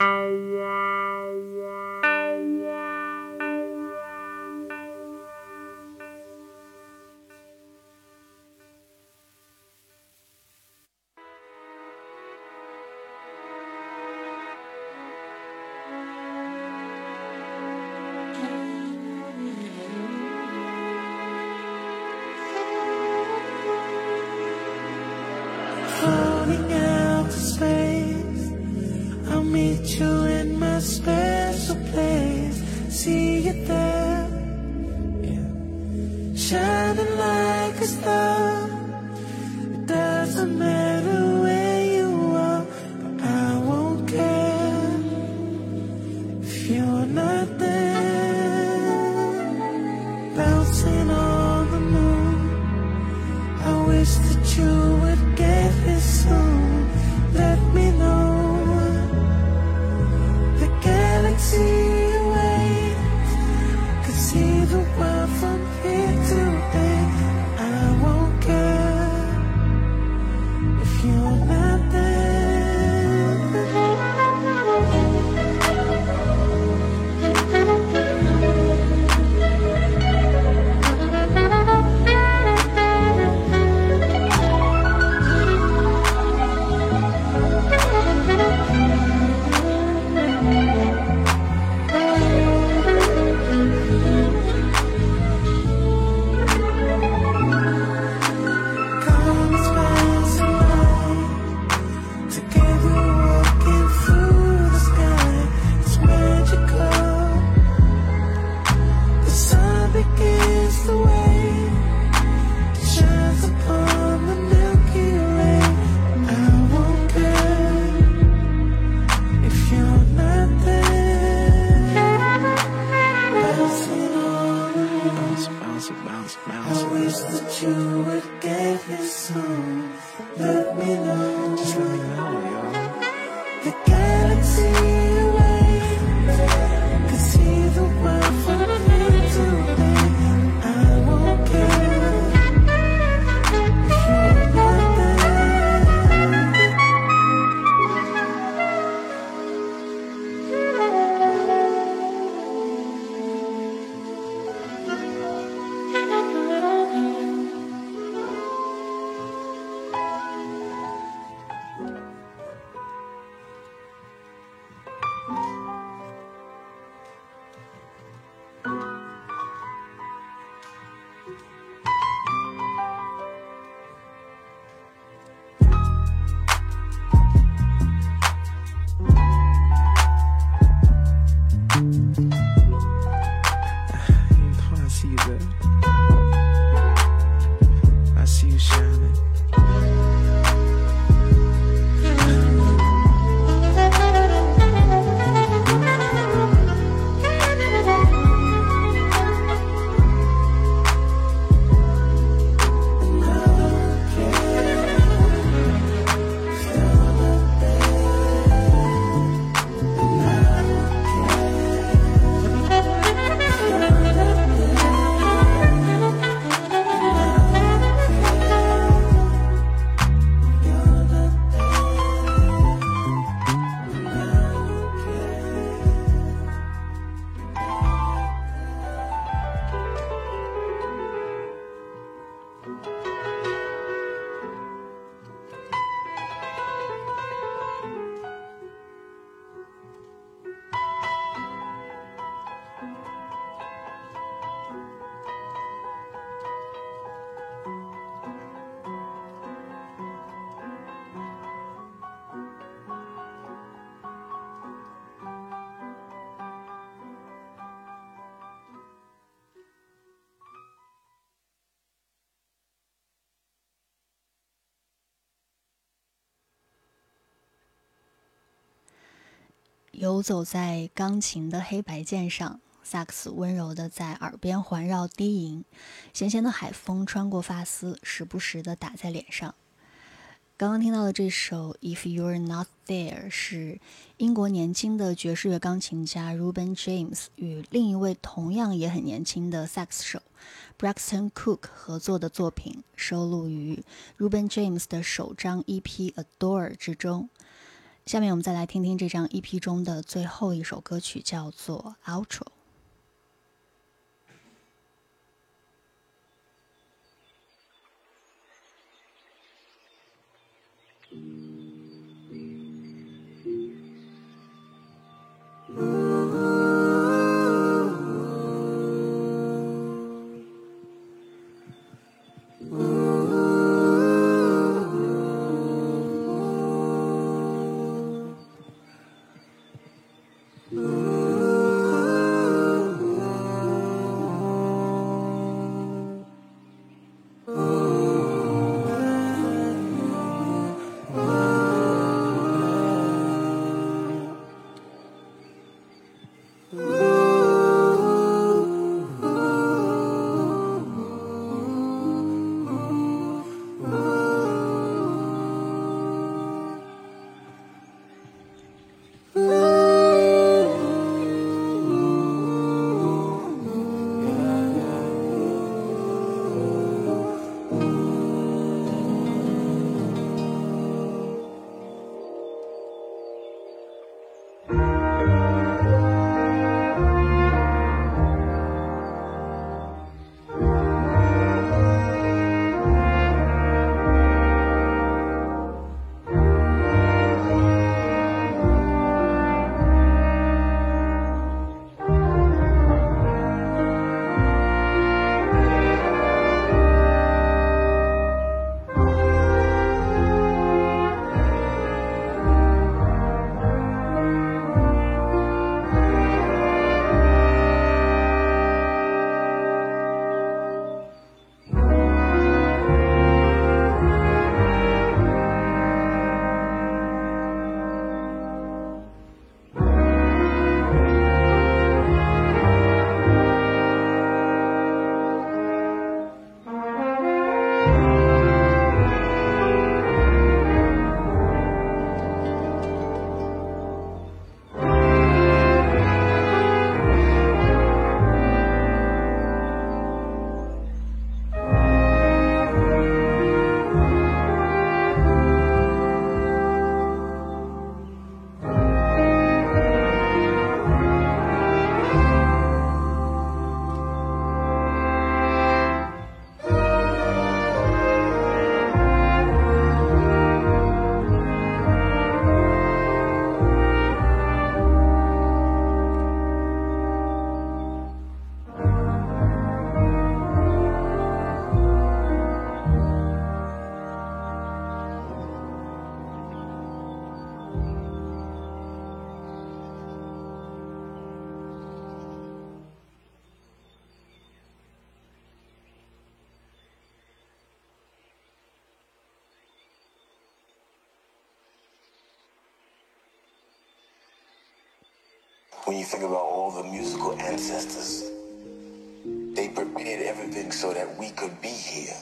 Oh, wow. 游走在钢琴的黑白键上，萨克斯温柔地在耳边环绕低吟，咸咸的海风穿过发丝，时不时地打在脸上。刚刚听到的这首《If You're Not There》是英国年轻的爵士乐钢琴家 Ruben James 与另一位同样也很年轻的萨克斯手 Braxton Cook 合作的作品，收录于 Ruben James 的首张 EP《Adore》之中。下面我们再来听听这张 EP 中的最后一首歌曲，叫做《Outro》。When you think about all the musical ancestors, they prepared everything so that we could be here.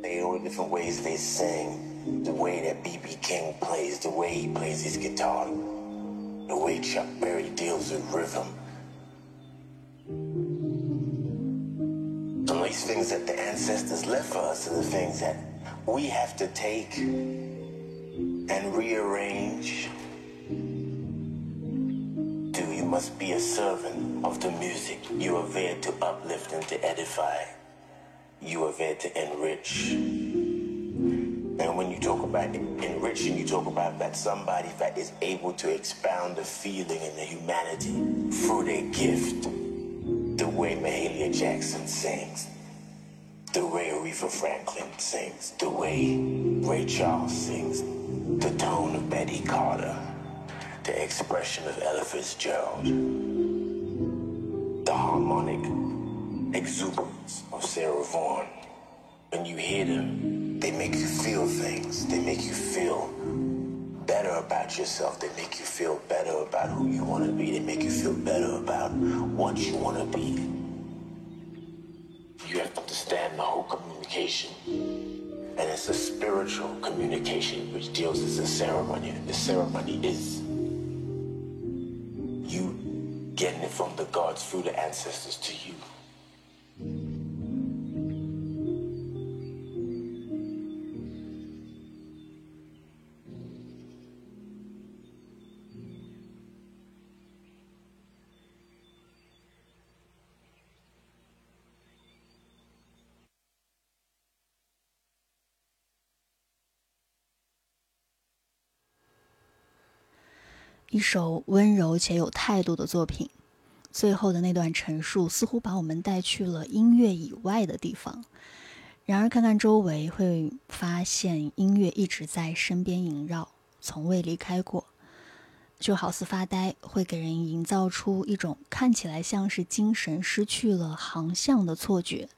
They all the different ways they sing, the way that B.B. King plays, the way he plays his guitar, the way Chuck Berry deals with rhythm. Some of these things that the ancestors left for us are the things that we have to take and rearrange. Must be a servant of the music. You are there to uplift and to edify. You are there to enrich. And when you talk about enriching, you talk about that somebody that is able to expound the feeling and the humanity through their gift. The way Mahalia Jackson sings, the way Aretha Franklin sings, the way Ray Charles sings, the tone of Betty Carter, the expression of Ella Fitzgerald, the harmonic exuberance of Sarah Vaughan. When you hear them, they make you feel things. They make you feel better about yourself. They make you feel better about who you want to be. They make you feel better about what you want to be. You have to understand the whole communication. And it's a spiritual communication which deals as a ceremony. And the ceremony is getting it from the gods through the ancestors to you. “一首温柔且有态度的作品，最后的那段陈述似乎把我们带去了音乐以外的地方。然而，看看周围，会发现音乐一直在身边萦绕，从未离开过。就好似发呆，会给人营造出一种看起来像是精神失去了航向的错觉，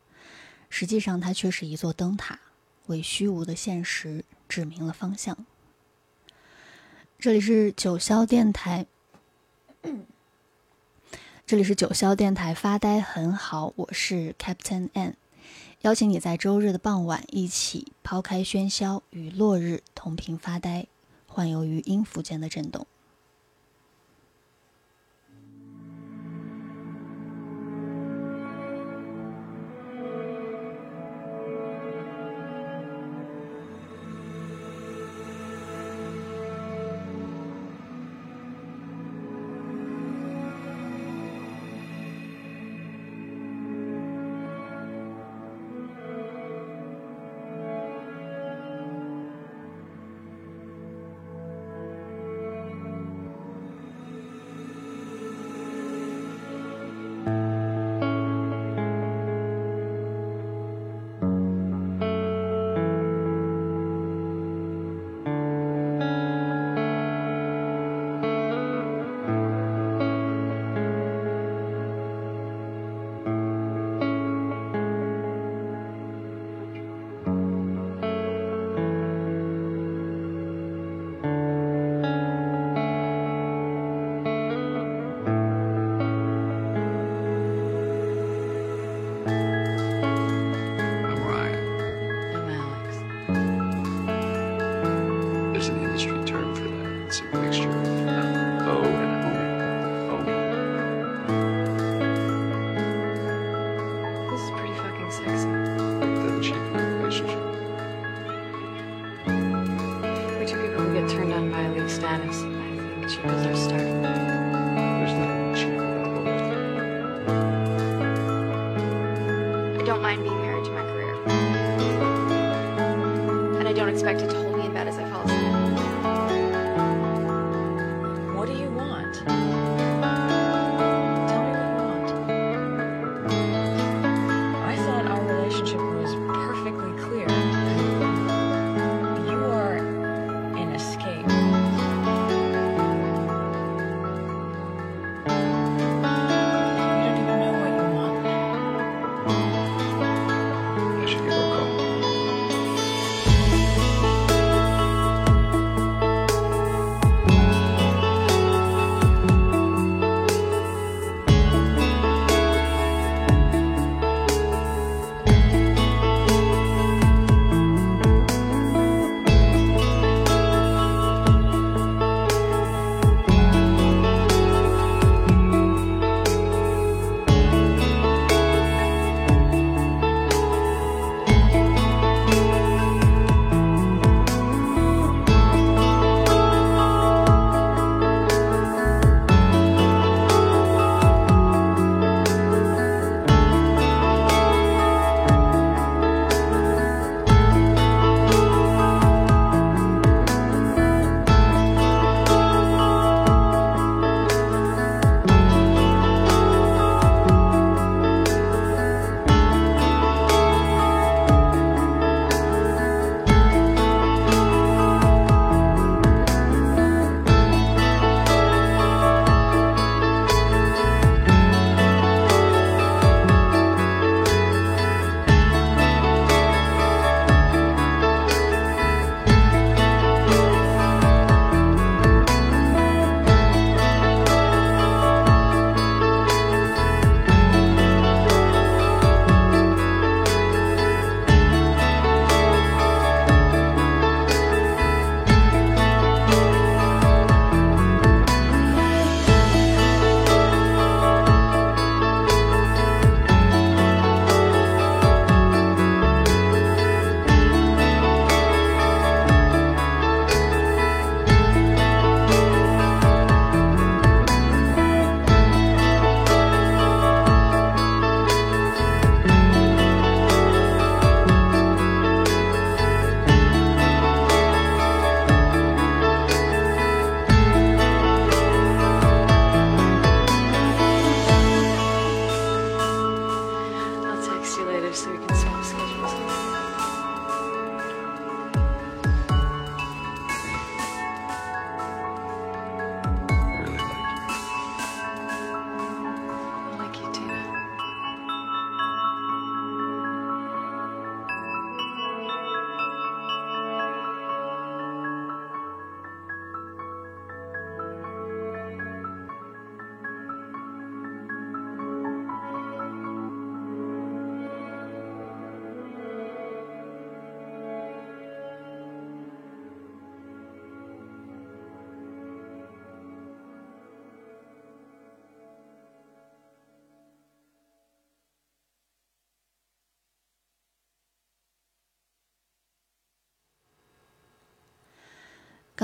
实际上它却是一座灯塔，为虚无的现实指明了方向。这里是九霄电台，这里是九霄电台发呆很好，我是 Captain N，邀请你在周日的傍晚一起抛开喧嚣，与落日同频发呆，幻游于音符间的震动。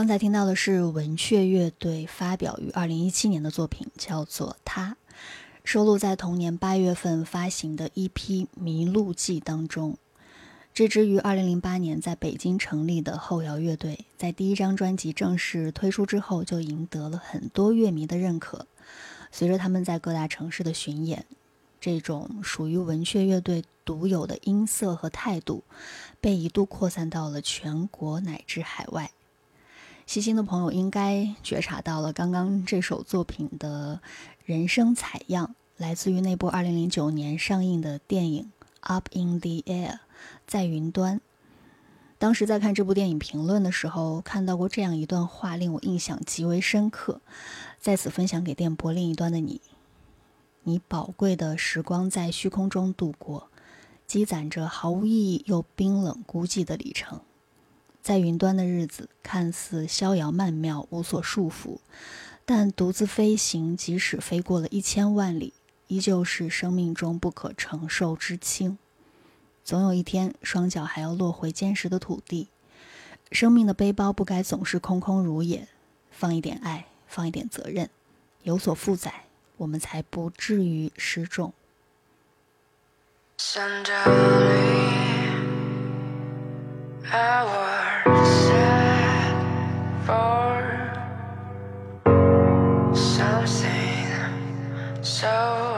刚才听到的是文雀乐队发表于二零一七年的作品，叫做《他》，收录在同年八月份发行的一批《迷路记》当中。这支于二零零八年在北京成立的后摇乐队，在第一张专辑正式推出之后，就赢得了很多乐迷的认可。随着他们在各大城市的巡演，这种属于文雀乐队独有的音色和态度，被一度扩散到了全国乃至海外。细心的朋友应该觉察到了，刚刚这首作品的人声采样来自于那部2009年上映的电影《Up in the Air》，在云端。当时在看这部电影评论的时候，看到过这样一段话，令我印象极为深刻，在此分享给电波另一端的你。你宝贵的时光在虚空中度过，积攒着毫无意义又冰冷孤寂的里程。在云端的日子看似逍遥曼妙，无所束缚，但独自飞行，即使飞过了一千万里，依旧是生命中不可承受之轻。总有一天，双脚还要落回坚实的土地。生命的背包不该总是空空如也，放一点爱，放一点责任，有所负载，我们才不至于失重。Hours set for something so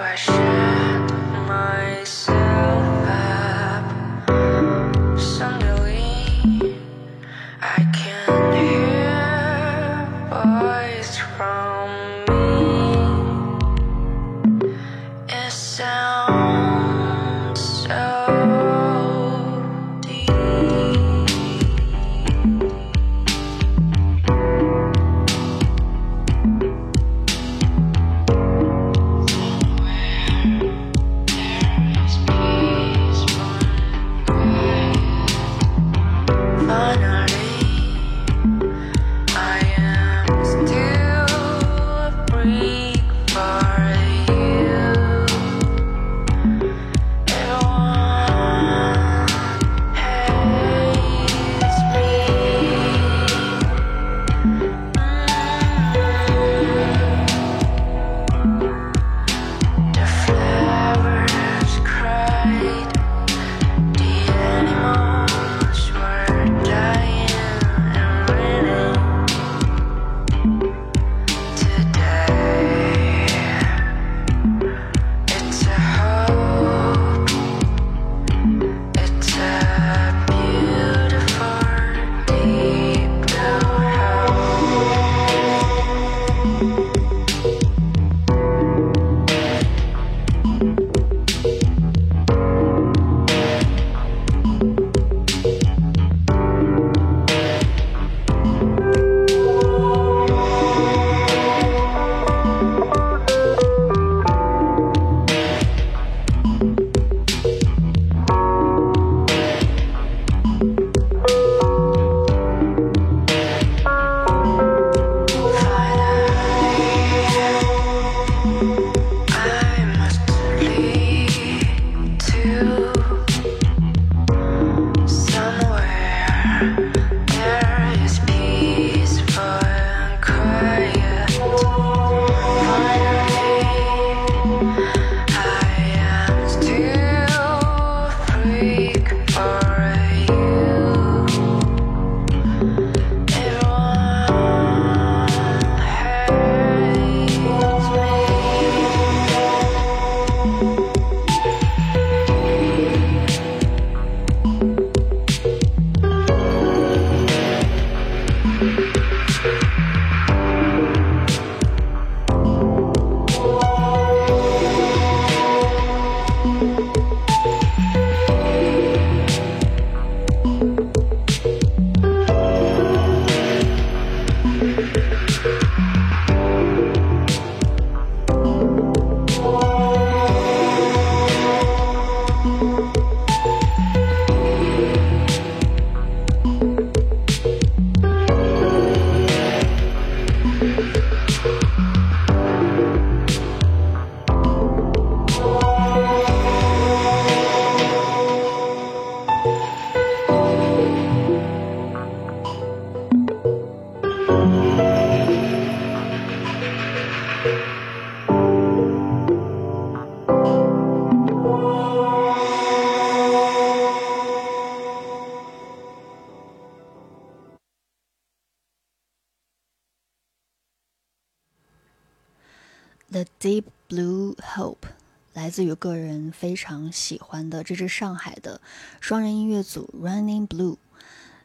非常喜欢的这支上海的双人音乐组 Running Blue。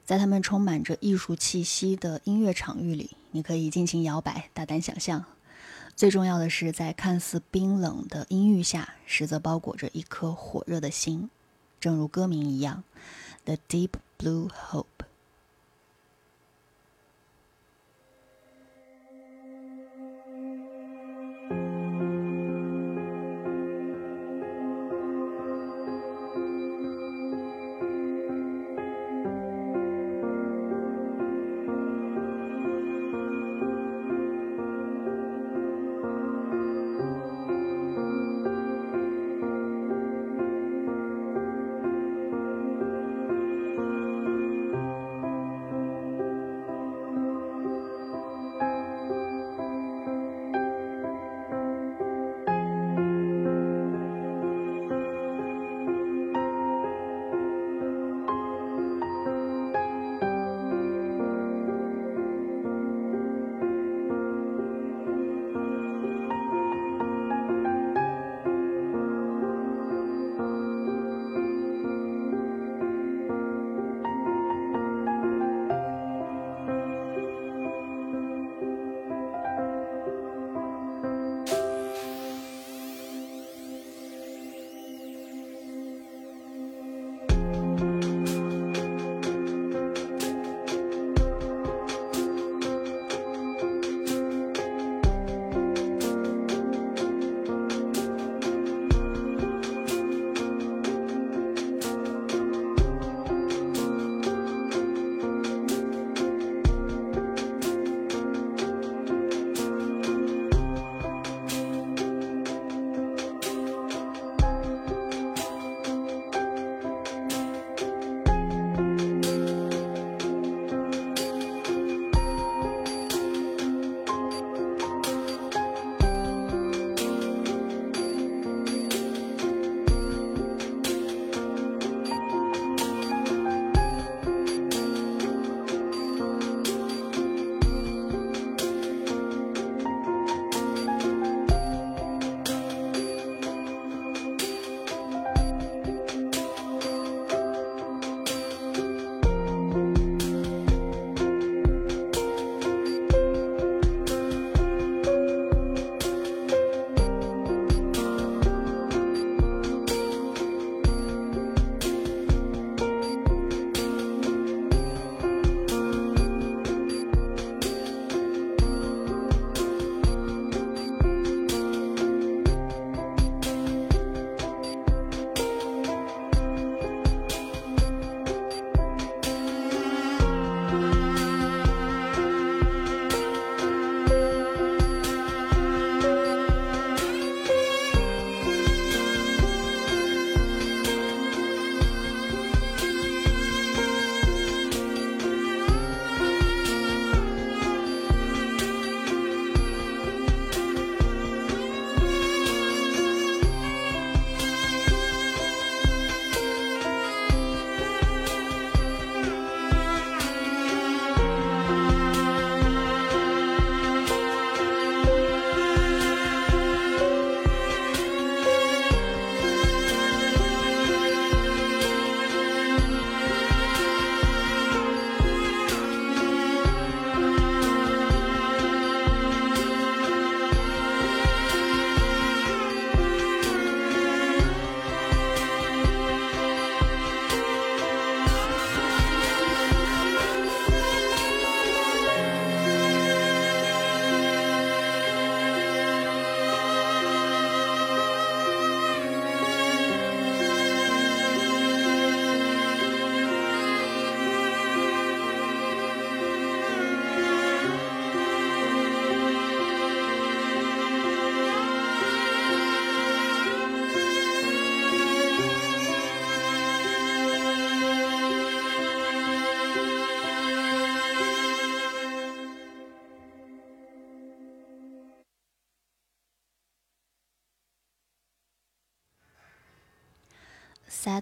在他们充满着艺术气息的音乐场域里，你可以尽情摇摆，大胆想象。最重要的是，在看似冰冷的音域下，实则包裹着一颗火热的心，正如歌名一样，《The Deep Blue Hope》。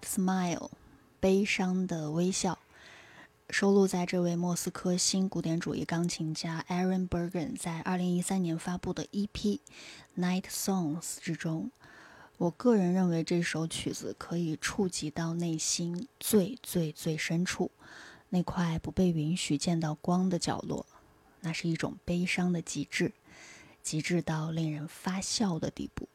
smile，悲伤的微笑。收录在这位莫斯科新古典主义钢琴家 Aaron Bergen 在2013年发布的 EP《Night Songs》之中。我个人认为这首曲子可以触及到内心最最最深处，那块不被允许见到光的角落。那是一种悲伤的极致，极致到令人发笑的地步。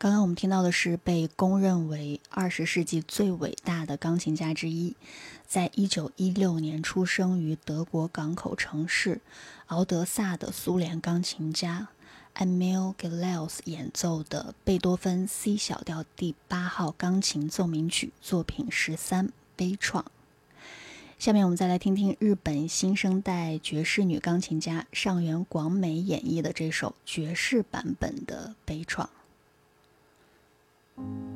刚刚我们听到的是被公认为二十世纪最伟大的钢琴家之一，在一九一六年出生于德国港口城市敖德萨的苏联钢琴家 Emil Gilels 演奏的贝多芬 C 小调第八号钢琴奏鸣曲作品十三悲怆。下面我们再来听听日本新生代爵士女钢琴家上原广美演绎的这首爵士版本的悲怆。you.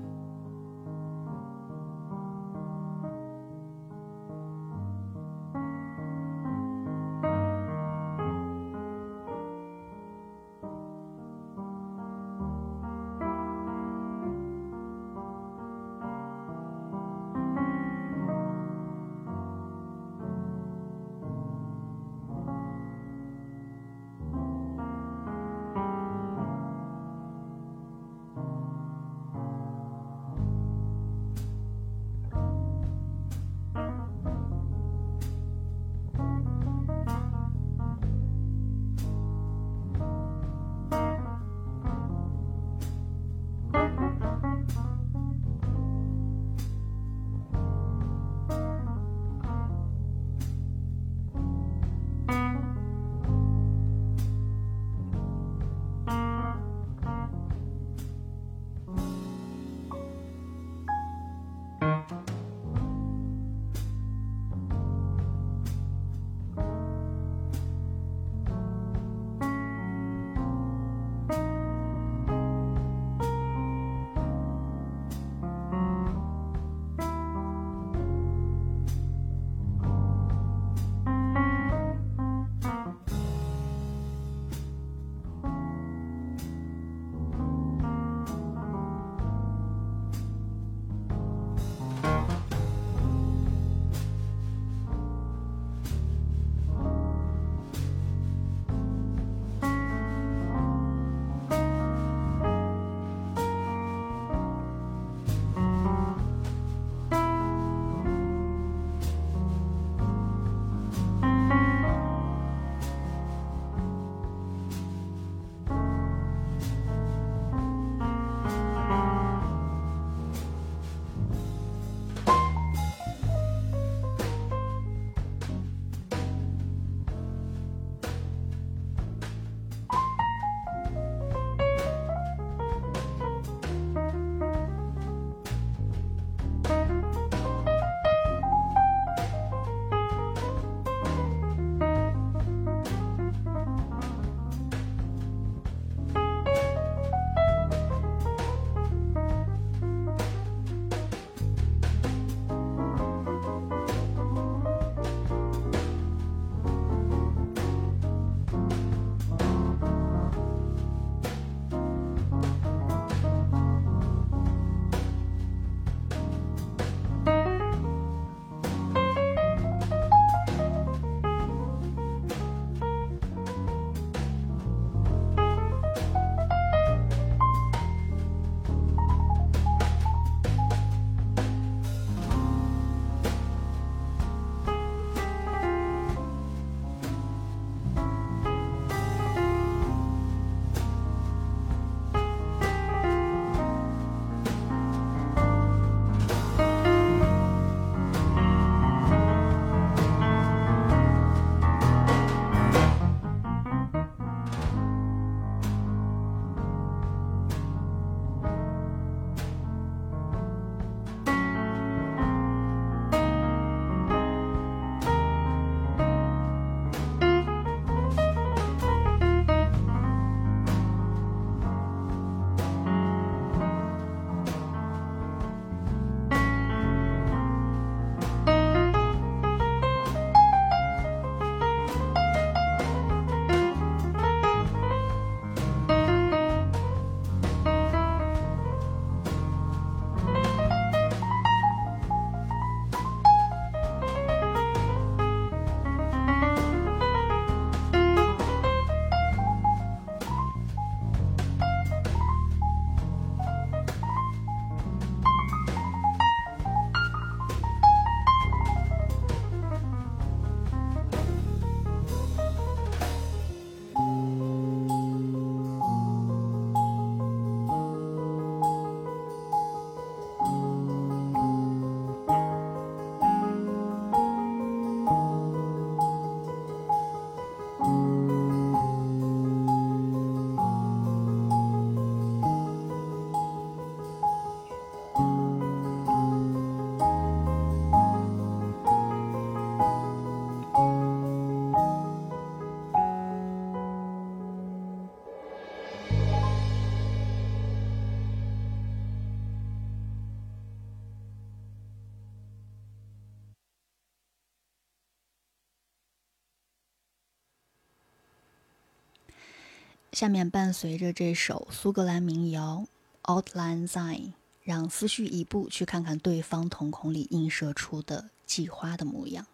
下面伴随着这首苏格兰民谣《Outline Sign》，让思绪一步去看看对方瞳孔里映射出的季花的模样。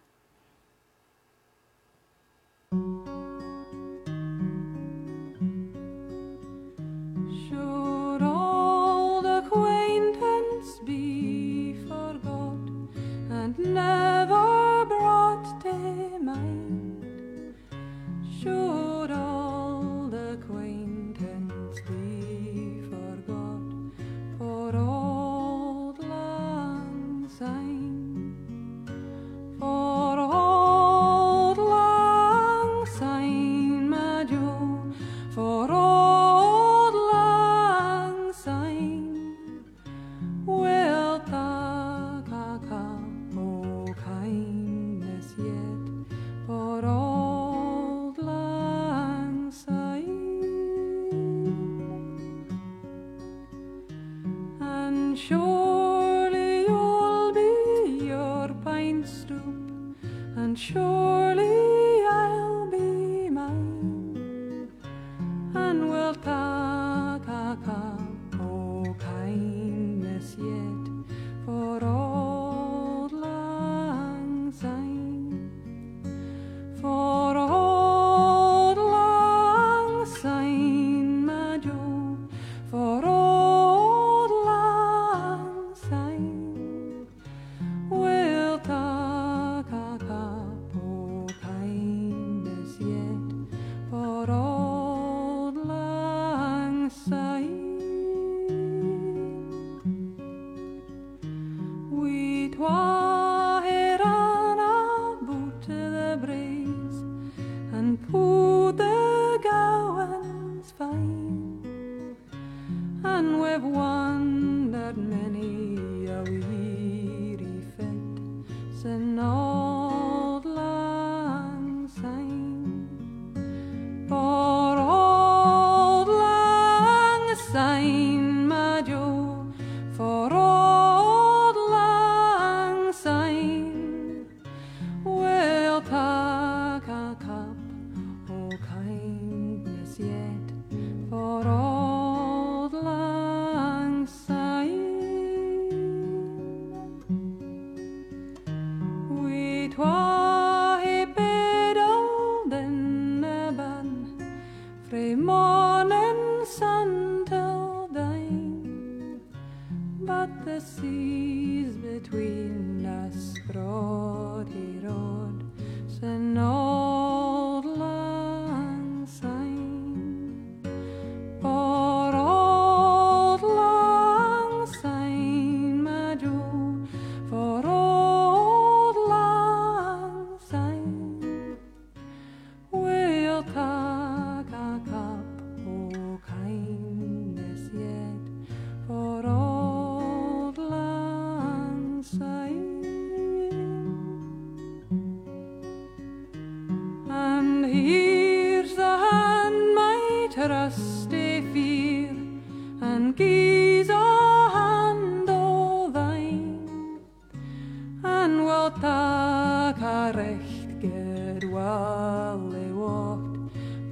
They walked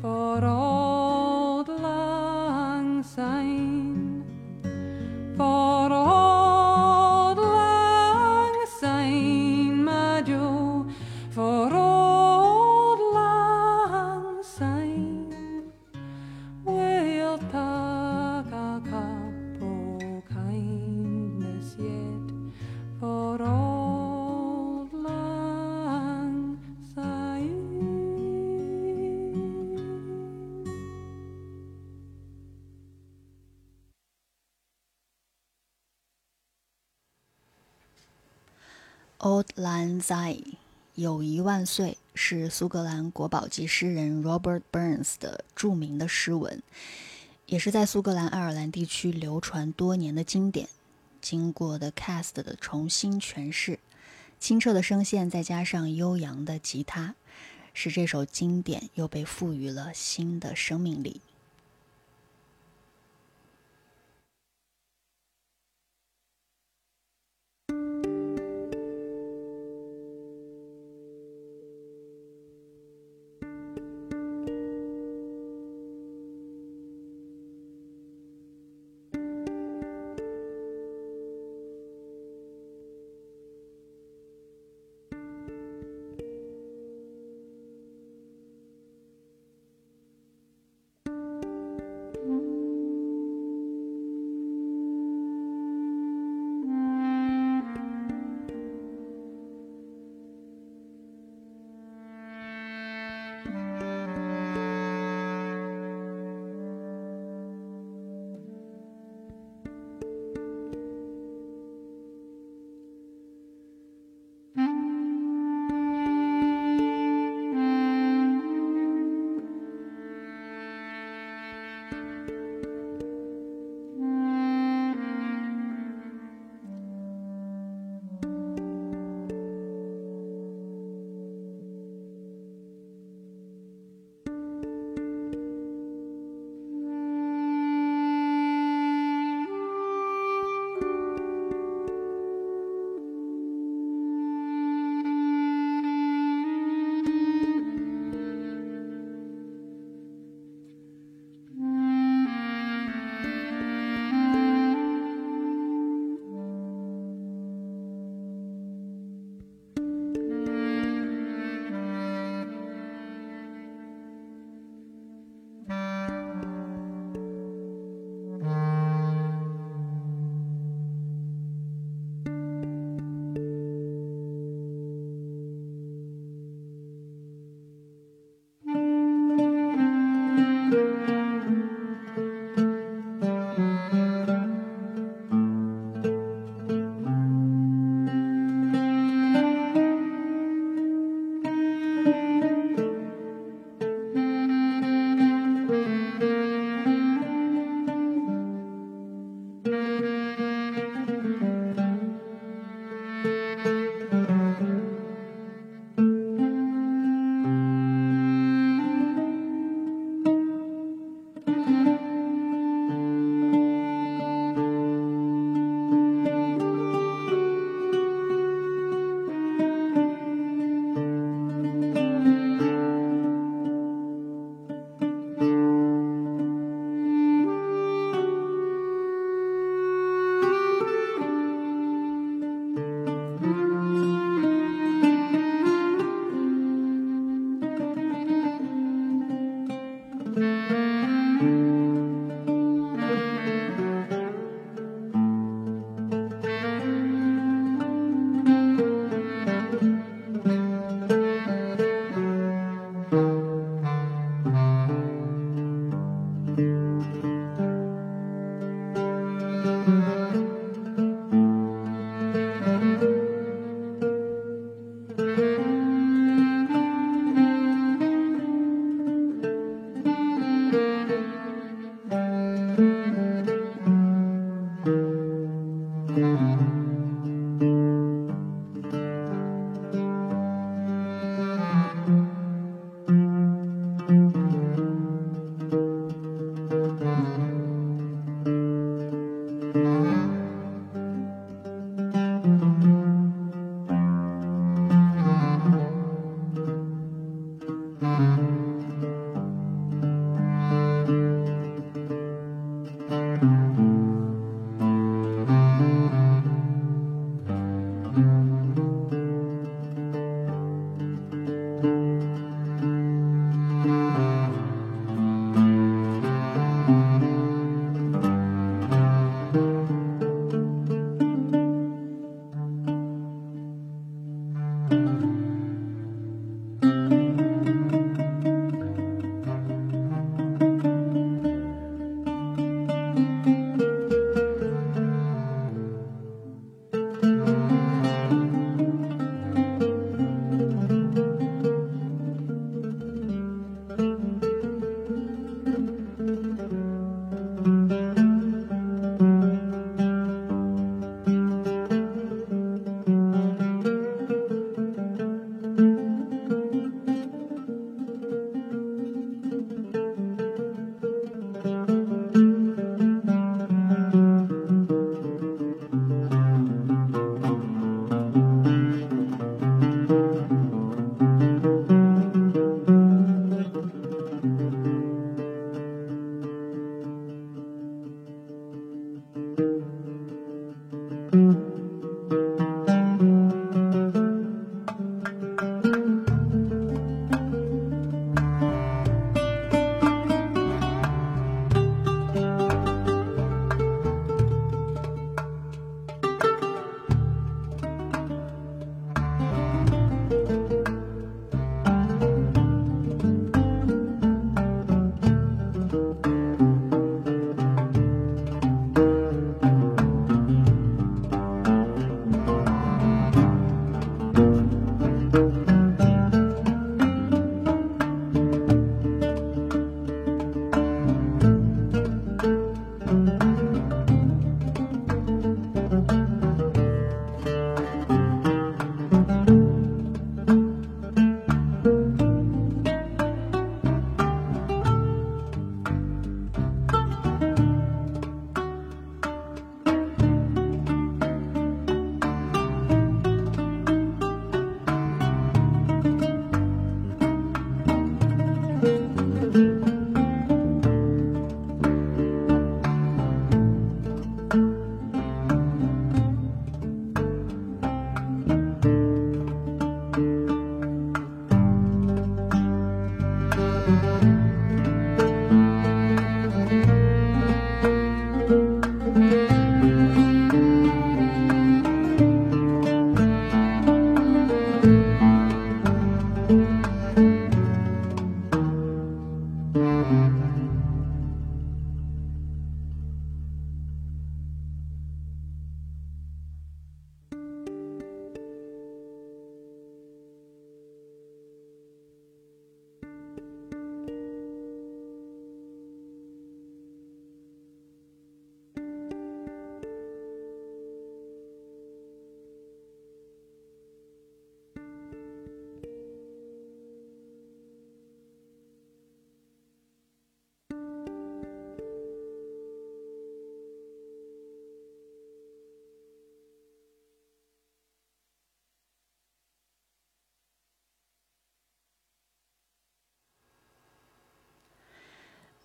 for all. Lang Syne，友谊万岁，是苏格兰国宝级诗人 Robert Burns 的著名的诗文，也是在苏格兰、爱尔兰地区流传多年的经典。经过的 Cast 的重新诠释，清澈的声线再加上悠扬的吉他，使这首经典又被赋予了新的生命力。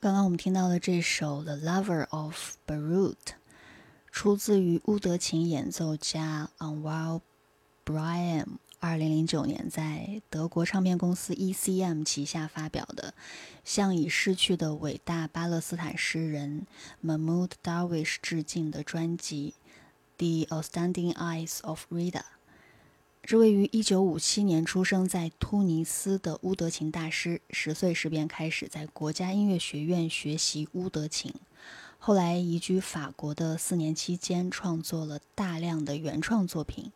刚刚我们听到的这首《The Lover of Beirut》，出自于乌德琴演奏家 Anwar Brahim 二零零九年在德国唱片公司 ECM 旗下发表的，向已逝去的伟大巴勒斯坦诗人 Mahmoud Darwish 致敬的专辑《The Outstanding Eyes of Rida》。这位于1957年出生在突尼斯的乌德琴大师，十岁时便开始在国家音乐学院学习乌德琴，后来移居法国的四年期间，创作了大量的原创作品，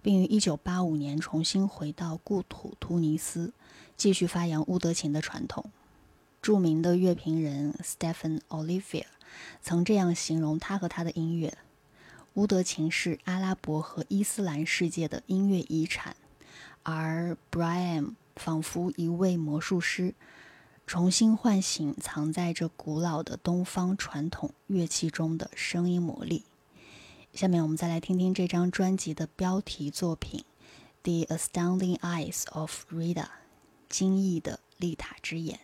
并于1985年重新回到故土突尼斯，继续发扬乌德琴的传统。著名的乐评人 Stephen Olivier 曾这样形容他和他的音乐。乌德琴是阿拉伯和伊斯兰世界的音乐遗产，而 Brian 仿佛一位魔术师，重新唤醒藏在这古老的东方传统乐器中的声音魔力。下面我们再来听听这张专辑的标题作品《The Astounding Eyes of Rida》，惊异的丽塔之眼。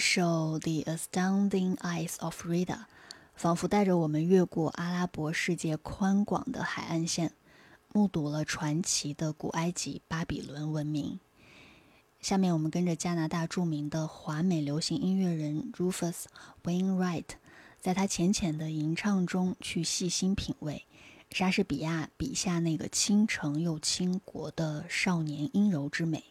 首《The Astounding Eyes of Rita》，仿佛带着我们越过阿拉伯世界宽广的海岸线，目睹了传奇的古埃及巴比伦文明。下面我们跟着加拿大著名的华美流行音乐人 Rufus Wainwright，在他浅浅的吟唱中去细心品味莎士比亚笔下那个倾城又倾国的少年阴柔之美。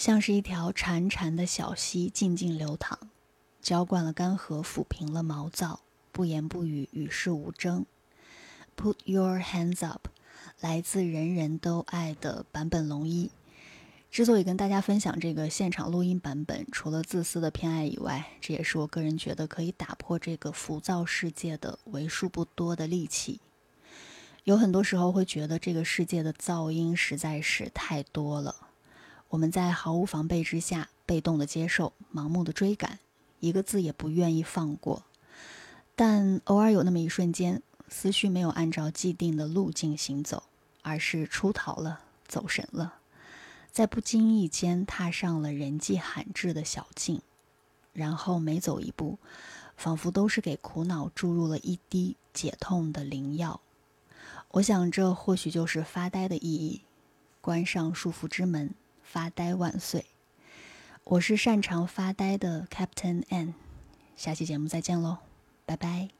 像是一条潺潺的小溪，静静流淌，浇灌了干涸，抚平了毛躁，不言不语，与世无争。Put your hands up，来自人人都爱的坂本龙一。之所以跟大家分享这个现场录音版本，除了自私的偏爱以外，这也是我个人觉得可以打破这个浮躁世界的为数不多的利器。有很多时候会觉得这个世界的噪音实在是太多了，我们在毫无防备之下，被动的接受，盲目的追赶，一个字也不愿意放过。但偶尔有那么一瞬间，思绪没有按照既定的路径行走，而是出逃了，走神了。在不经意间踏上了人迹罕至的小径，然后每走一步，仿佛都是给苦恼注入了一滴解痛的灵药。我想，这或许就是发呆的意义。关上束缚之门，发呆万岁。我是擅长发呆的 Captain N。下期节目再见喽，拜拜。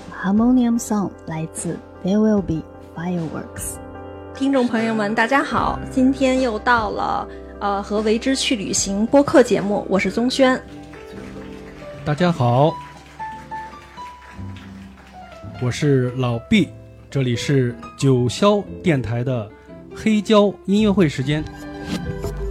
Harmonium Song》，来自 There Will Be Fireworks。听众朋友们，大家好，今天又到了呃和为之去旅行播客节目，我是宗轩。大家好，我是老毕，这里是九霄电台的黑胶音乐会时间。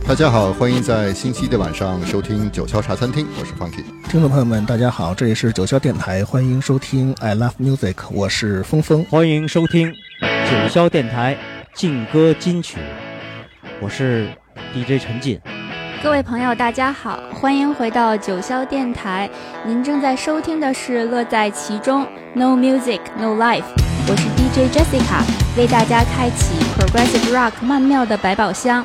大家好，欢迎在星期一的晚上收听九霄茶餐厅，我是 Funky。听众朋友们，大家好，这里是九霄电台，欢迎收听 I Love Music，我是峰峰，欢迎收听九霄电台劲歌金曲，我是 DJ 陈进。各位朋友，大家好，欢迎回到九霄电台，您正在收听的是乐在其中 No Music No Life，我是 DJ Jessica，为大家开启 Progressive Rock 曼妙的百宝箱。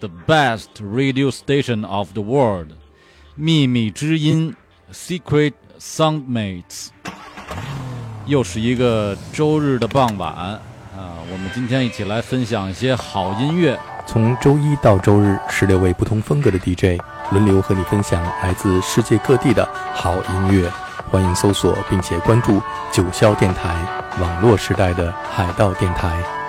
The best radio station of the world，秘密之音，Secret Soundmates。又是一个周日的傍晚啊，我们今天一起来分享一些好音乐。从周一到周日，十六位不同风格的 DJ 轮流和你分享来自世界各地的好音乐。欢迎搜索并且关注九霄电台，网络时代的海盗电台。